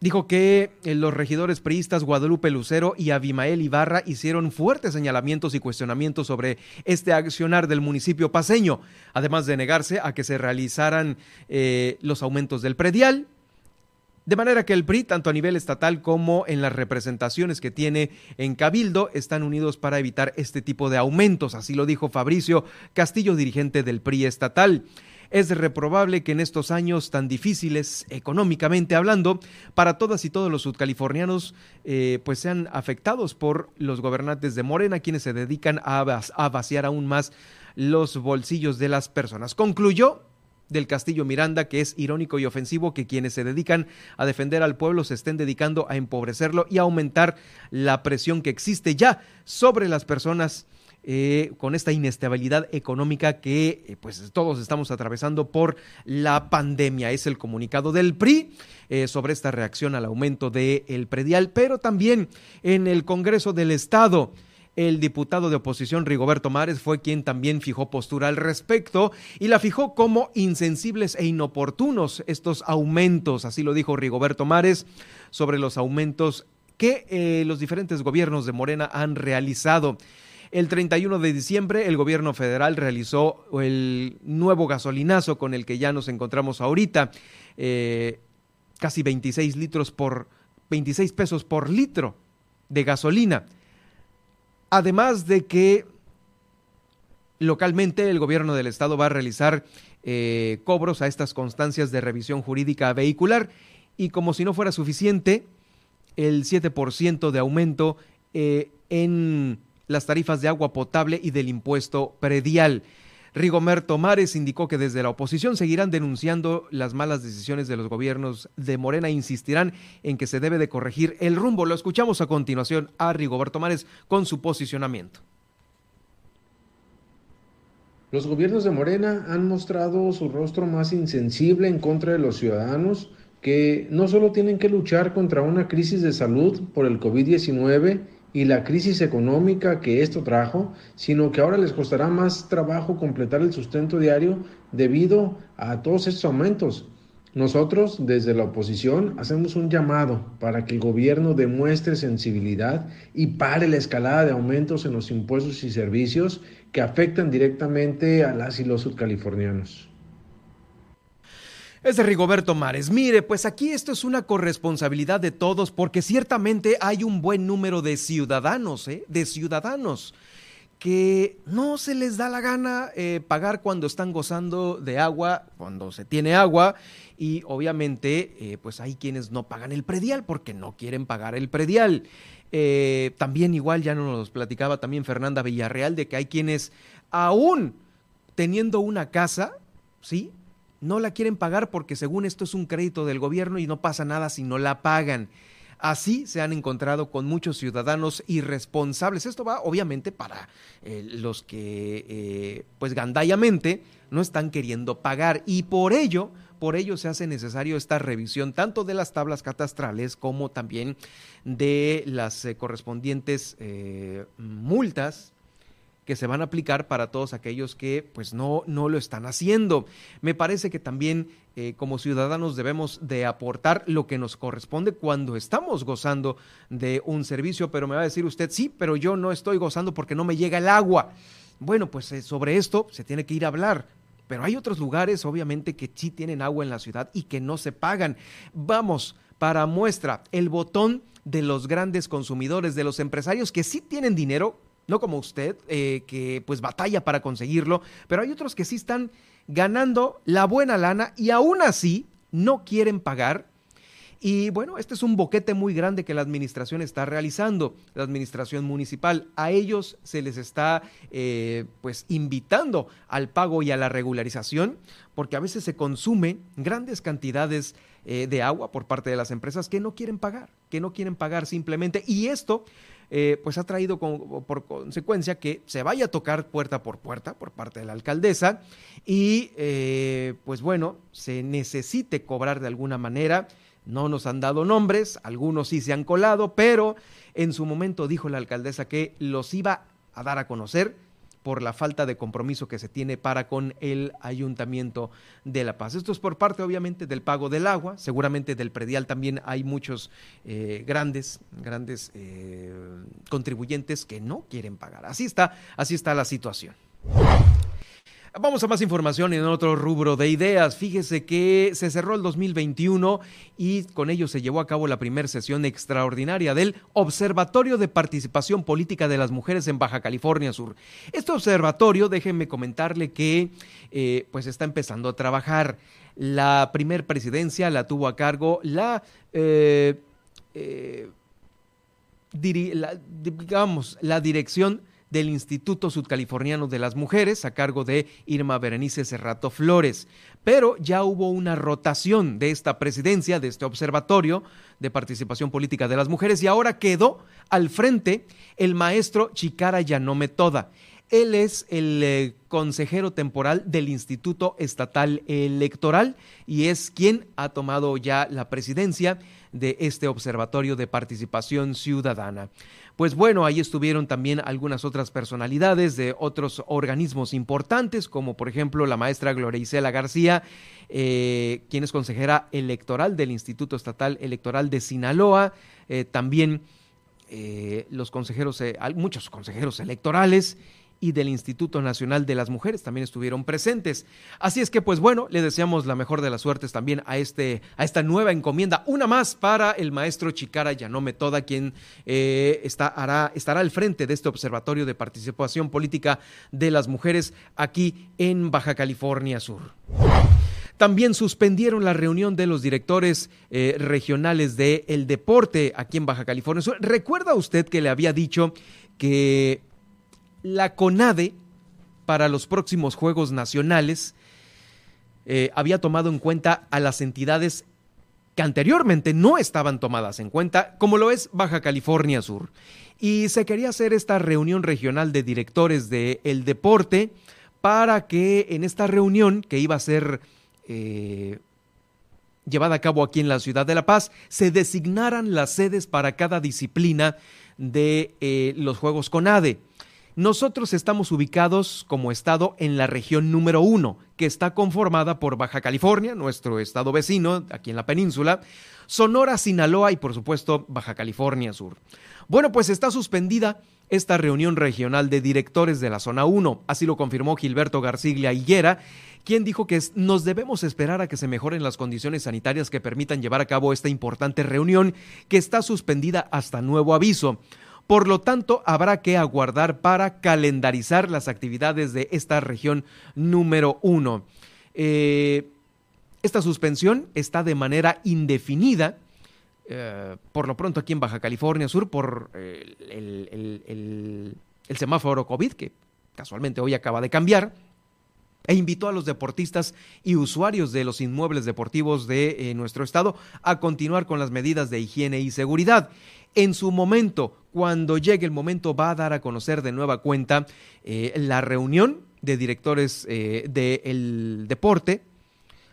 [SPEAKER 2] dijo que eh, los regidores priistas Guadalupe Lucero y Abimael Ibarra hicieron fuertes señalamientos y cuestionamientos sobre este accionar del municipio paseño, además de negarse a que se realizaran eh, los aumentos del predial. De manera que el PRI, tanto a nivel estatal como en las representaciones que tiene en Cabildo, están unidos para evitar este tipo de aumentos. Así lo dijo Fabricio Castillo, dirigente del PRI estatal. Es reprobable que en estos años tan difíciles, económicamente hablando, para todas y todos los sudcalifornianos, eh, pues sean afectados por los gobernantes de Morena, quienes se dedican a, a vaciar aún más los bolsillos de las personas. Concluyó del Castillo Miranda que es irónico y ofensivo que quienes se dedican a defender al pueblo se estén dedicando a empobrecerlo y a aumentar la presión que existe ya sobre las personas eh, con esta inestabilidad económica que eh, pues todos estamos atravesando por la pandemia. Es el comunicado del PRI eh, sobre esta reacción al aumento del predial, pero también en el Congreso del Estado. El diputado de oposición Rigoberto Mares fue quien también fijó postura al respecto y la fijó como insensibles e inoportunos estos aumentos, así lo dijo Rigoberto Mares, sobre los aumentos que los diferentes gobiernos de Morena han realizado. El 31 de diciembre el gobierno federal realizó el nuevo gasolinazo con el que ya nos encontramos ahorita, eh, casi 26 litros por 26 pesos por litro de gasolina. Además de que localmente el gobierno del estado va a realizar eh, cobros a estas constancias de revisión jurídica vehicular y como si no fuera suficiente, el 7% de aumento eh, en las tarifas de agua potable y del impuesto predial. Rigoberto Mares indicó que desde la oposición seguirán denunciando las malas decisiones de los gobiernos de Morena e insistirán en que se debe de corregir el rumbo. Lo escuchamos a continuación a Rigoberto Mares con su posicionamiento.
[SPEAKER 6] Los gobiernos de Morena han mostrado su rostro más insensible en contra de los ciudadanos que no solo tienen que luchar contra una crisis de salud por el COVID-19, y la crisis económica que esto trajo, sino que ahora les costará más trabajo completar el sustento diario debido a todos estos aumentos. Nosotros, desde la oposición, hacemos un llamado para que el gobierno demuestre sensibilidad y pare la escalada de aumentos en los impuestos y servicios que afectan directamente a las y los sudcalifornianos
[SPEAKER 2] es de Rigoberto Mares. Mire, pues aquí esto es una corresponsabilidad de todos porque ciertamente hay un buen número de ciudadanos, ¿eh? de ciudadanos que no se les da la gana eh, pagar cuando están gozando de agua, cuando se tiene agua, y obviamente eh, pues hay quienes no pagan el predial porque no quieren pagar el predial. Eh, también igual ya nos platicaba también Fernanda Villarreal de que hay quienes aún teniendo una casa, ¿sí? No la quieren pagar porque según esto es un crédito del gobierno y no pasa nada si no la pagan. Así se han encontrado con muchos ciudadanos irresponsables. Esto va obviamente para eh, los que, eh, pues gandayamente, no están queriendo pagar y por ello, por ello se hace necesario esta revisión tanto de las tablas catastrales como también de las eh, correspondientes multas que se van a aplicar para todos aquellos que pues no, no lo están haciendo. Me parece que también eh, como ciudadanos debemos de aportar lo que nos corresponde cuando estamos gozando de un servicio, pero me va a decir usted, sí, pero yo no estoy gozando porque no me llega el agua. Bueno, pues eh, sobre esto se tiene que ir a hablar. Pero hay otros lugares, obviamente, que sí tienen agua en la ciudad y que no se pagan. Vamos, para muestra, el botón de los grandes consumidores, de los empresarios que sí tienen dinero, no como usted, eh, que pues batalla para conseguirlo, pero hay otros que sí están ganando la buena lana y aún así no quieren pagar Y bueno, este es un boquete muy grande que la administración está realizando, la administración municipal. A ellos se les está eh, pues invitando al pago y a la regularización, porque a veces se consumen grandes cantidades eh, de agua por parte de las empresas que no quieren pagar, que no quieren pagar simplemente. Y esto eh, pues ha traído por consecuencia que se vaya a tocar puerta por puerta por parte de la alcaldesa y pues bueno, se necesite cobrar de alguna manera. No nos han dado nombres, algunos sí se han colado, pero en su momento dijo la alcaldesa que los iba a dar a conocer por la falta de compromiso que se tiene para con el Ayuntamiento de La Paz. Esto es por parte, obviamente, del pago del agua, seguramente del predial también hay muchos eh, grandes, grandes eh, contribuyentes que no quieren pagar. Así está, así está la situación. Vamos a más información en otro rubro de ideas. Fíjese que se cerró el 2021 y con ello se llevó a cabo la primera sesión extraordinaria del Observatorio de Participación Política de las Mujeres en Baja California Sur. Este observatorio, déjenme comentarle que eh, pues está empezando a trabajar. La primer presidencia la tuvo a cargo la... Eh, eh, digamos, la dirección del Instituto Sudcaliforniano de las Mujeres a cargo de Irma Berenice Cerrato Flores. Pero ya hubo una rotación de esta presidencia, de este observatorio de participación política de las mujeres y ahora quedó al frente el maestro Chicara Yanome Toda. Él es el eh, consejero temporal del Instituto Estatal Electoral y es quien ha tomado ya la presidencia de este Observatorio de Participación Ciudadana. Pues bueno, ahí estuvieron también algunas otras personalidades de otros organismos importantes, como por ejemplo la maestra Gloria Isela García, eh, quien es consejera electoral del Instituto Estatal Electoral de Sinaloa, eh, también eh, los consejeros, muchos consejeros electorales y del Instituto Nacional de las Mujeres también estuvieron presentes. Así es que, pues bueno, le deseamos la mejor de las suertes también a, este, a esta nueva encomienda. Una más para el maestro Chicara Yanome Toda, quien eh, está, hará, estará al frente de este Observatorio de Participación Política de las Mujeres aquí en Baja California Sur. También suspendieron la reunión de los directores eh, regionales del el deporte aquí en Baja California Sur. ¿Recuerda usted que le había dicho que la CONADE para los próximos Juegos Nacionales eh, había tomado en cuenta a las entidades que anteriormente no estaban tomadas en cuenta, como lo es Baja California Sur. Y se quería hacer esta reunión regional de directores del deporte para que en esta reunión, que iba a ser eh, llevada a cabo aquí en la ciudad de La Paz, se designaran las sedes para cada disciplina de eh, los Juegos CONADE. Nosotros estamos ubicados como estado en la región número uno, que está conformada por Baja California, nuestro estado vecino, aquí en la península, Sonora, Sinaloa y por supuesto Baja California Sur. Bueno, pues está suspendida esta reunión regional de directores de la zona 1, así lo confirmó Gilberto Garciglia Higuera, quien dijo que nos debemos esperar a que se mejoren las condiciones sanitarias que permitan llevar a cabo esta importante reunión que está suspendida hasta nuevo aviso. Por lo tanto, habrá que aguardar para calendarizar las actividades de esta región número uno. Eh, esta suspensión está de manera indefinida. Eh, por lo pronto aquí en Baja California Sur por eh, el, semáforo COVID que casualmente hoy acaba de cambiar e invitó a los deportistas y usuarios de los inmuebles deportivos de nuestro estado a continuar con las medidas de higiene y seguridad. En su momento, cuando llegue el momento, va a dar a conocer de nueva cuenta eh, la reunión de directores eh, del deporte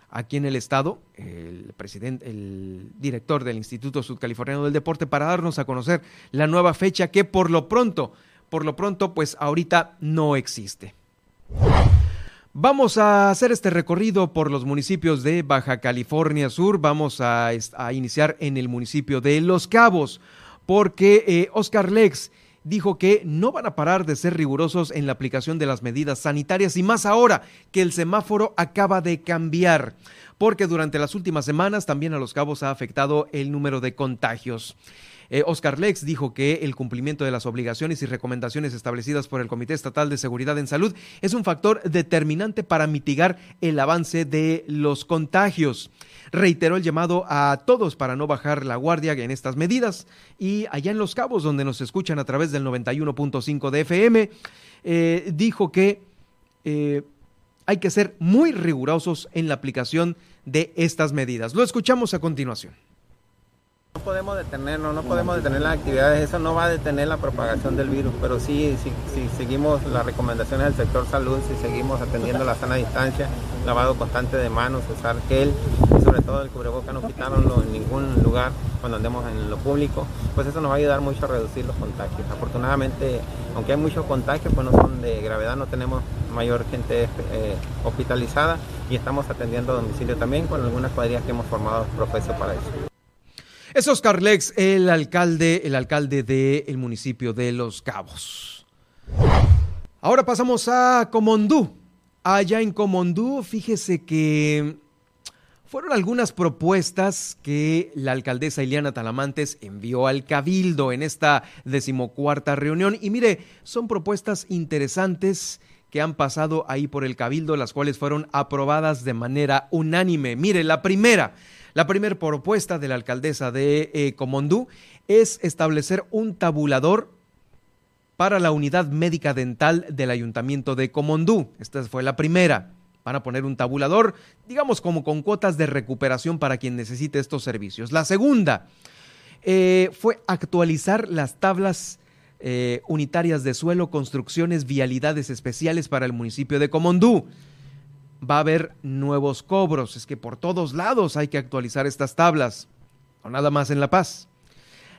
[SPEAKER 2] aquí en el estado, el presidente, el director del Instituto Sudcaliforniano del Deporte, para darnos a conocer la nueva fecha que por lo pronto, por lo pronto, pues ahorita no existe. Vamos a hacer este recorrido por los municipios de Baja California Sur. Vamos a, iniciar en el municipio de Los Cabos porque eh, Oscar Lex dijo que no van a parar de ser rigurosos en la aplicación de las medidas sanitarias y más ahora que el semáforo acaba de cambiar, porque durante las últimas semanas también a los cabos ha afectado el número de contagios. Eh, Oscar Lex dijo que el cumplimiento de las obligaciones y recomendaciones establecidas por el Comité Estatal de Seguridad en Salud es un factor determinante para mitigar el avance de los contagios. Reiteró el llamado a todos para no bajar la guardia en estas medidas y allá en Los Cabos, donde nos escuchan a través del 91.5 de FM, eh, dijo que eh, hay que ser muy rigurosos en la aplicación de estas medidas. Lo escuchamos a continuación.
[SPEAKER 7] No podemos detenerlo, no podemos detener las actividades, eso no va a detener la propagación del virus, pero sí, si, seguimos las recomendaciones del sector salud, si seguimos atendiendo la sana distancia, lavado constante de manos, usar gel y sobre todo el cubreboca no quitarlo en ningún lugar cuando andemos en lo público, pues eso nos va a ayudar mucho a reducir los contagios. Afortunadamente, aunque hay muchos contagios, pues no son de gravedad, no tenemos mayor gente eh, hospitalizada y estamos atendiendo a domicilio también con algunas cuadrillas que hemos formado profesos para eso.
[SPEAKER 2] Es Oscar Lex, el alcalde, el alcalde del municipio de Los Cabos. Ahora pasamos a Comondú. Allá en Comondú, fíjese que fueron algunas propuestas que la alcaldesa Ileana Talamantes envió al Cabildo en esta decimocuarta reunión. Y mire, son propuestas interesantes que han pasado ahí por el Cabildo, las cuales fueron aprobadas de manera unánime. Mire, la primera, la primera propuesta de la alcaldesa de eh, Comondú es establecer un tabulador para la unidad médica dental del ayuntamiento de Comondú. Esta fue la primera. Van a poner un tabulador, digamos como con cuotas de recuperación para quien necesite estos servicios. La segunda eh, fue actualizar las tablas eh, unitarias de suelo, construcciones, vialidades especiales para el municipio de Comondú va a haber nuevos cobros. Es que por todos lados hay que actualizar estas tablas, o nada más en La Paz.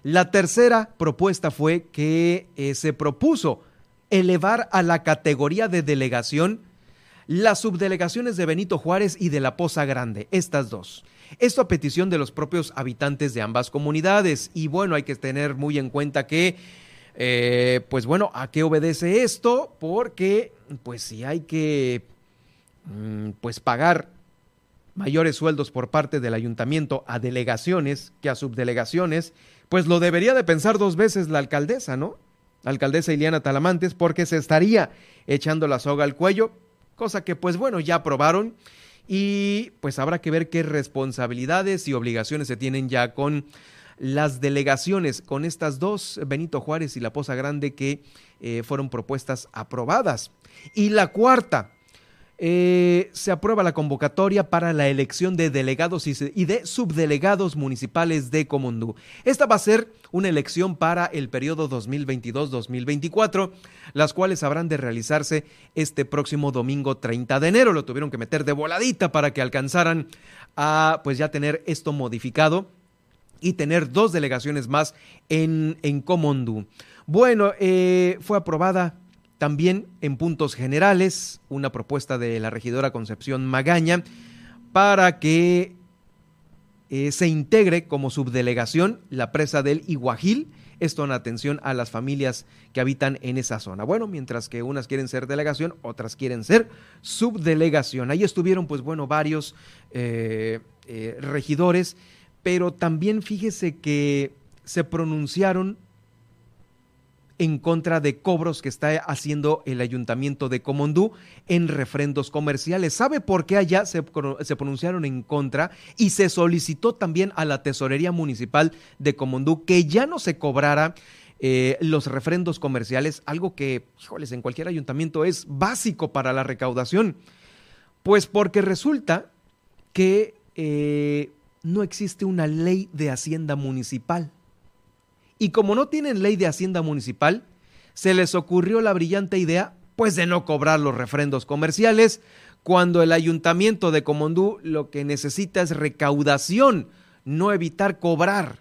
[SPEAKER 2] La tercera propuesta fue que eh, se propuso elevar a la categoría de delegación las subdelegaciones de Benito Juárez y de La Poza Grande, estas dos. Esto a petición de los propios habitantes de ambas comunidades. Y bueno, hay que tener muy en cuenta que, eh, pues bueno, ¿a qué obedece esto? Porque, pues si hay que pues pagar mayores sueldos por parte del ayuntamiento a delegaciones que a subdelegaciones, pues lo debería de pensar dos veces la alcaldesa, ¿no? La alcaldesa Iliana Talamantes, porque se estaría echando la soga al cuello, cosa que pues bueno, ya aprobaron y pues habrá que ver qué responsabilidades y obligaciones se tienen ya con las delegaciones, con estas dos, Benito Juárez y La Poza Grande, que eh, fueron propuestas aprobadas. Y la cuarta, eh, se aprueba la convocatoria para la elección de delegados y de subdelegados municipales de Comondú. Esta va a ser una elección para el periodo 2022-2024, las cuales habrán de realizarse este próximo domingo 30 de enero. Lo tuvieron que meter de voladita para que alcanzaran a pues ya tener esto modificado y tener dos delegaciones más en, Comondú. Bueno, eh, fue aprobada también en puntos generales, una propuesta de la regidora Concepción Magaña para que eh, se integre como subdelegación la presa del Iguajil, esto en atención a las familias que habitan en esa zona. Bueno, mientras que unas quieren ser delegación, otras quieren ser subdelegación. Ahí estuvieron, pues bueno, varios eh, eh, regidores, pero también fíjese que se pronunciaron en contra de cobros que está haciendo el ayuntamiento de Comondú en refrendos comerciales. ¿Sabe por qué allá se, pronunciaron en contra y se solicitó también a la tesorería municipal de Comondú que ya no se cobrara eh, los refrendos comerciales, algo que, híjoles, en cualquier ayuntamiento es básico para la recaudación? Pues porque resulta que eh, no existe una ley de hacienda municipal. Y como no tienen ley de hacienda municipal, se les ocurrió la brillante idea, pues de no cobrar los refrendos comerciales, cuando el ayuntamiento de Comondú lo que necesita es recaudación, no evitar cobrar.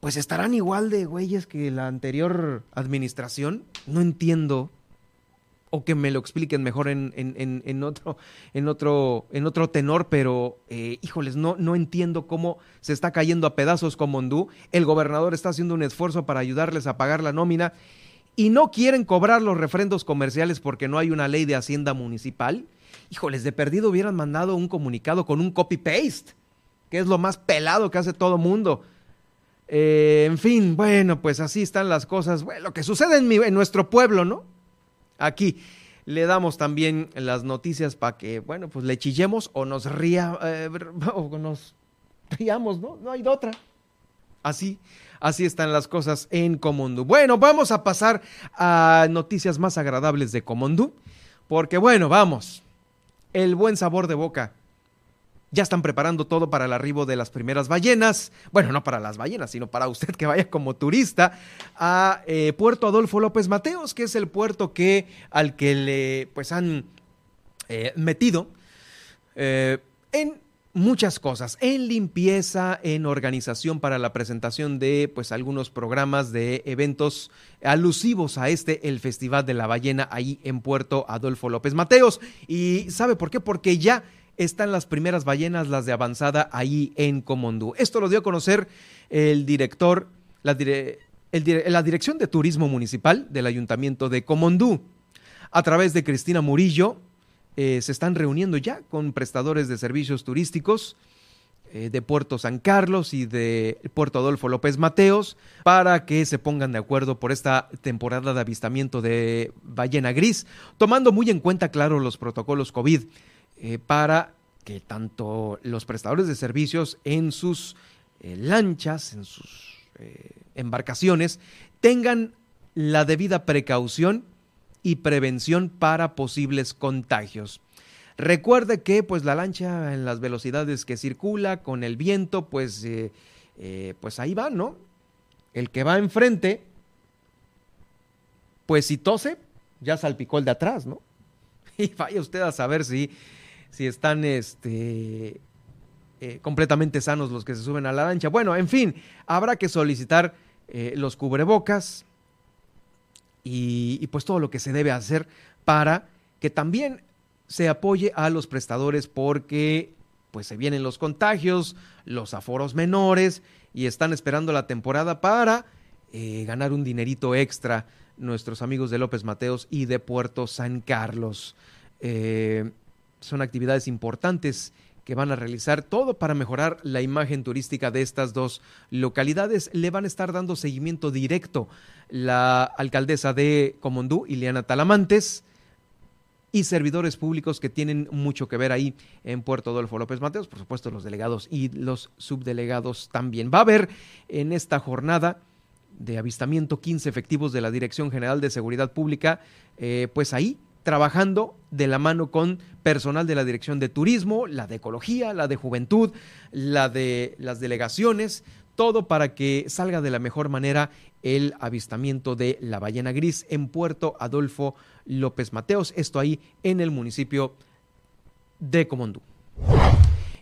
[SPEAKER 2] Pues estarán igual de güeyes que la anterior administración. No entiendo o que me lo expliquen mejor en, otro, en, otro, en otro tenor, pero eh, híjoles, no, entiendo cómo se está cayendo a pedazos como Hondú. El gobernador está haciendo un esfuerzo para ayudarles a pagar la nómina y no quieren cobrar los refrendos comerciales porque no hay una ley de hacienda municipal. Híjoles, de perdido hubieran mandado un comunicado con un copy-paste, que es lo más pelado que hace todo mundo. Eh, en fin, bueno, pues así están las cosas. Lo que sucede en nuestro pueblo, ¿no? Aquí le damos también las noticias para que, bueno, pues le chillemos o nos ría, eh, o nos riamos, ¿no? No hay de otra. Así, así están las cosas en Comondú. Bueno, vamos a pasar a noticias más agradables de Comondú, porque bueno, vamos. El buen sabor de boca ya están preparando todo para el arribo de las primeras ballenas. Bueno, no para las ballenas, sino para usted que vaya como turista a eh, Puerto Adolfo López Mateos, que es el puerto que al que le pues han eh, metido eh, en muchas cosas, en limpieza, en organización para la presentación de pues algunos programas de eventos alusivos a este, el Festival de la Ballena ahí en Puerto Adolfo López Mateos. ¿Y sabe por qué? Porque ya están las primeras ballenas, las de avanzada, ahí en Comondú. Esto lo dio a conocer el director, la, la Dirección de Turismo Municipal del Ayuntamiento de Comondú. A través de Cristina Murillo, eh, se están reuniendo ya con prestadores de servicios turísticos eh, de Puerto San Carlos y de Puerto Adolfo López Mateos para que se pongan de acuerdo por esta temporada de avistamiento de ballena gris, tomando muy en cuenta, claro, los protocolos COVID. Eh, para que tanto los prestadores de servicios en sus eh, lanchas, en sus eh, embarcaciones, tengan la debida precaución y prevención para posibles contagios. Recuerde que pues la lancha en las velocidades que circula con el viento, pues, pues ahí va, ¿no? El que va enfrente, pues si tose, ya salpicó el de atrás, ¿no? Y vaya usted a saber si si están este, eh, completamente sanos los que se suben a la lancha. Bueno, en fin, habrá que solicitar eh, los cubrebocas y, pues todo lo que se debe hacer para que también se apoye a los prestadores porque pues se vienen los contagios, los aforos menores y están esperando la temporada para eh, ganar un dinerito extra nuestros amigos de López Mateos y de Puerto San Carlos. Eh, son actividades importantes que van a realizar todo para mejorar la imagen turística de estas dos localidades. Le van a estar dando seguimiento directo la alcaldesa de Comondú, Ileana Talamantes, y servidores públicos que tienen mucho que ver ahí en Puerto Adolfo López Mateos, por supuesto los delegados y los subdelegados también. Va a haber en esta jornada de avistamiento 15 efectivos de la Dirección General de Seguridad Pública, eh, pues ahí trabajando de la mano con personal de la Dirección de Turismo, la de Ecología, la de Juventud, la de las delegaciones, todo para que salga de la mejor manera el avistamiento de la ballena gris en Puerto Adolfo López Mateos, esto ahí en el municipio de Comondú.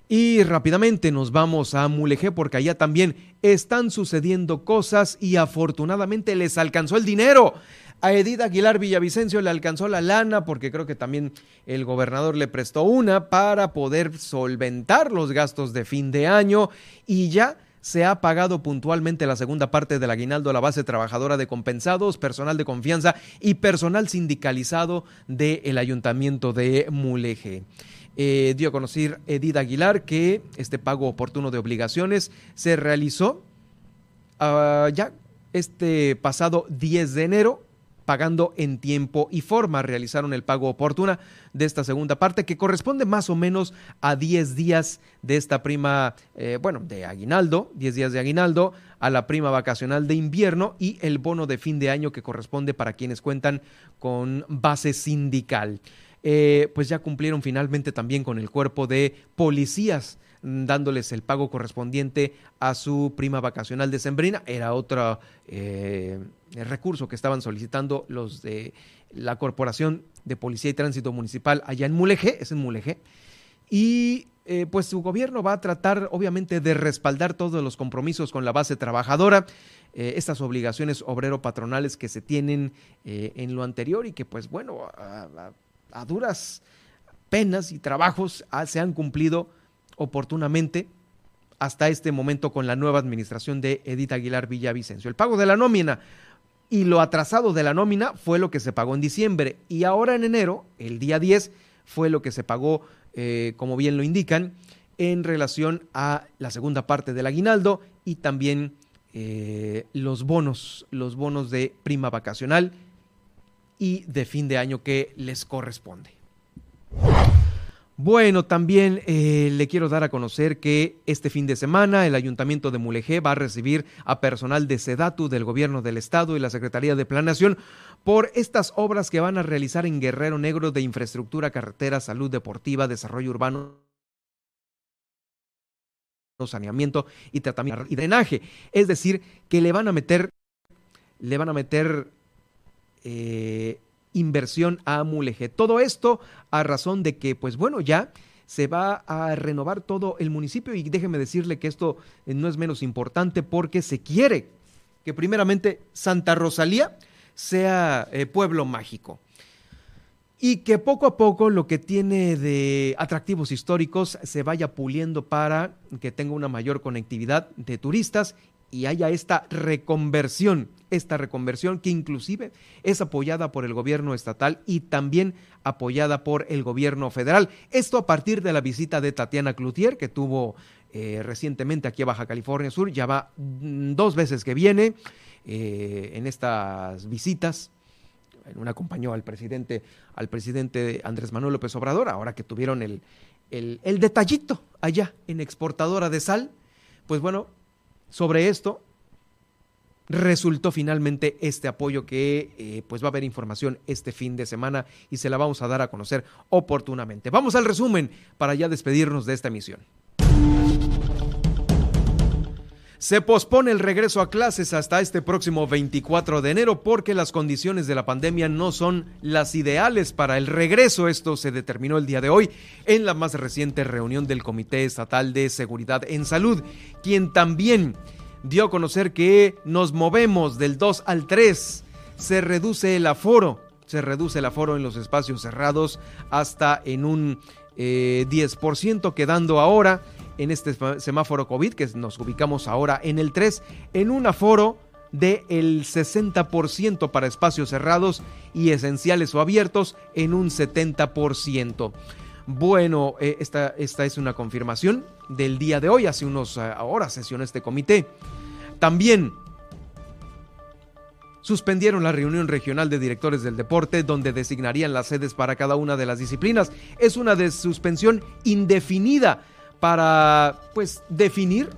[SPEAKER 2] Y rápidamente nos vamos a Mulegé porque allá también están sucediendo cosas y afortunadamente les alcanzó el dinero. A Edith Aguilar Villavicencio le alcanzó la lana porque creo que también el gobernador le prestó una para poder solventar los gastos de fin de año y ya se ha pagado puntualmente la segunda parte del aguinaldo a la base trabajadora de compensados, personal de confianza y personal sindicalizado del ayuntamiento de Mulegé. Eh, dio a conocer Edith Aguilar que este pago oportuno de obligaciones se realizó ah, ya este pasado 10 de enero pagando en tiempo y forma. Realizaron el pago oportuna de esta segunda parte que corresponde más o menos a 10 días de esta prima, eh, bueno, de aguinaldo, 10 días de aguinaldo, a la prima vacacional de invierno y el bono de fin de año que corresponde para quienes cuentan con base sindical. Eh, pues ya cumplieron finalmente también con el cuerpo de policías dándoles el pago correspondiente a su prima vacacional de Sembrina. Era otro eh, recurso que estaban solicitando los de la Corporación de Policía y Tránsito Municipal allá en Mulegé, es en Mulegé. Y eh, pues su gobierno va a tratar obviamente de respaldar todos los compromisos con la base trabajadora, eh, estas obligaciones obrero-patronales que se tienen en lo anterior y que pues bueno, a, duras penas y trabajos ah, se han cumplido oportunamente hasta este momento con la nueva administración de Edith Aguilar Villavicencio. El pago de la nómina y lo atrasado de la nómina fue lo que se pagó en diciembre y ahora en enero, el día 10, fue lo que se pagó, eh, como bien lo indican, en relación a la segunda parte del aguinaldo y también eh, los bonos, los bonos de prima vacacional y de fin de año que les corresponde. Bueno, también eh, le quiero dar a conocer que este fin de semana el Ayuntamiento de Mulegé va a recibir a personal de SEDATU del Gobierno del Estado y la Secretaría de Planeación por estas obras que van a realizar en Guerrero Negro de infraestructura, carretera, salud deportiva, desarrollo urbano saneamiento y tratamiento y drenaje. Es decir, que le van a meter, le van a meter eh, inversión a Mulegé. Todo esto a razón de que, pues bueno, ya se va a renovar todo el municipio y déjeme decirle que esto eh, no es menos importante porque se quiere que primeramente Santa Rosalía sea eh, pueblo mágico y que poco a poco lo que tiene de atractivos históricos se vaya puliendo para que tenga una mayor conectividad de turistas y haya esta reconversión, esta reconversión que inclusive es apoyada por el gobierno estatal y también apoyada por el gobierno federal. Esto a partir de la visita de Tatiana Cloutier, que tuvo eh, recientemente aquí a Baja California Sur, ya va mm, dos veces que viene eh, en estas visitas. Una acompañó al presidente, al presidente Andrés Manuel López Obrador, ahora que tuvieron el, el, el detallito allá en exportadora de sal. Pues bueno, sobre esto resultó finalmente este apoyo que eh, pues va a haber información este fin de semana y se la vamos a dar a conocer oportunamente. Vamos al resumen para ya despedirnos de esta emisión. Se pospone el regreso a clases hasta este próximo 24 de enero porque las condiciones de la pandemia no son las ideales para el regreso. Esto se determinó el día de hoy en la más reciente reunión del Comité Estatal de Seguridad en Salud, quien también dio a conocer que nos movemos del 2 al 3. Se reduce el aforo, se reduce el aforo en los espacios cerrados hasta en un 10%, eh, quedando ahora en este semáforo COVID, que nos ubicamos ahora en el 3, en un aforo del el 60% para espacios cerrados y esenciales o abiertos en un 70%. Bueno, eh, esta, esta, es una confirmación del día de hoy, hace unos eh, horas sesionó este comité. También suspendieron la reunión regional de directores del deporte donde designarían las sedes para cada una de las disciplinas. Es una de suspensión indefinida para pues definir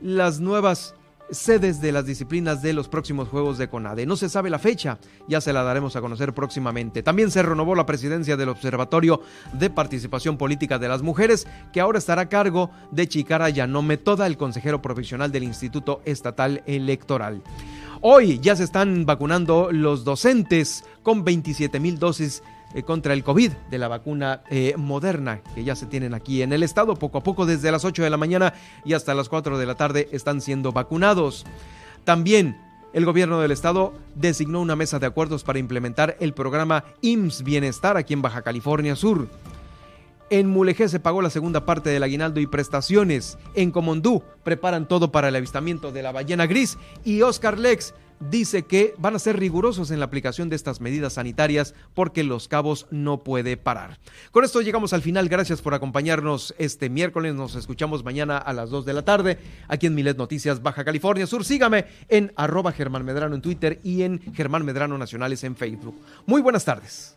[SPEAKER 2] las nuevas sedes de las disciplinas de los próximos Juegos de CONADE. No se sabe la fecha, ya se la daremos a conocer próximamente. También se renovó la presidencia del Observatorio de Participación Política de las Mujeres, que ahora estará a cargo de Chicara Yanome, toda el consejero profesional del Instituto Estatal Electoral. Hoy ya se están vacunando los docentes con 27 mil dosis contra el COVID de la vacuna eh, moderna que ya se tienen aquí en el estado. Poco a poco, desde las 8 de la mañana y hasta las 4 de la tarde, están siendo vacunados. También el gobierno del estado designó una mesa de acuerdos para implementar el programa IMSS Bienestar aquí en Baja California Sur. En Mulegé se pagó la segunda parte del aguinaldo y prestaciones. En Comondú preparan todo para el avistamiento de la ballena gris. Y Oscar Lex dice que van a ser rigurosos en la aplicación de estas medidas sanitarias porque Los Cabos no puede parar. Con esto llegamos al final. Gracias por acompañarnos este miércoles. Nos escuchamos mañana a las 2 de la tarde aquí en Milet Noticias Baja California Sur. Sígame en arroba Germán Medrano en Twitter y en Germán Medrano Nacionales en Facebook. Muy buenas tardes.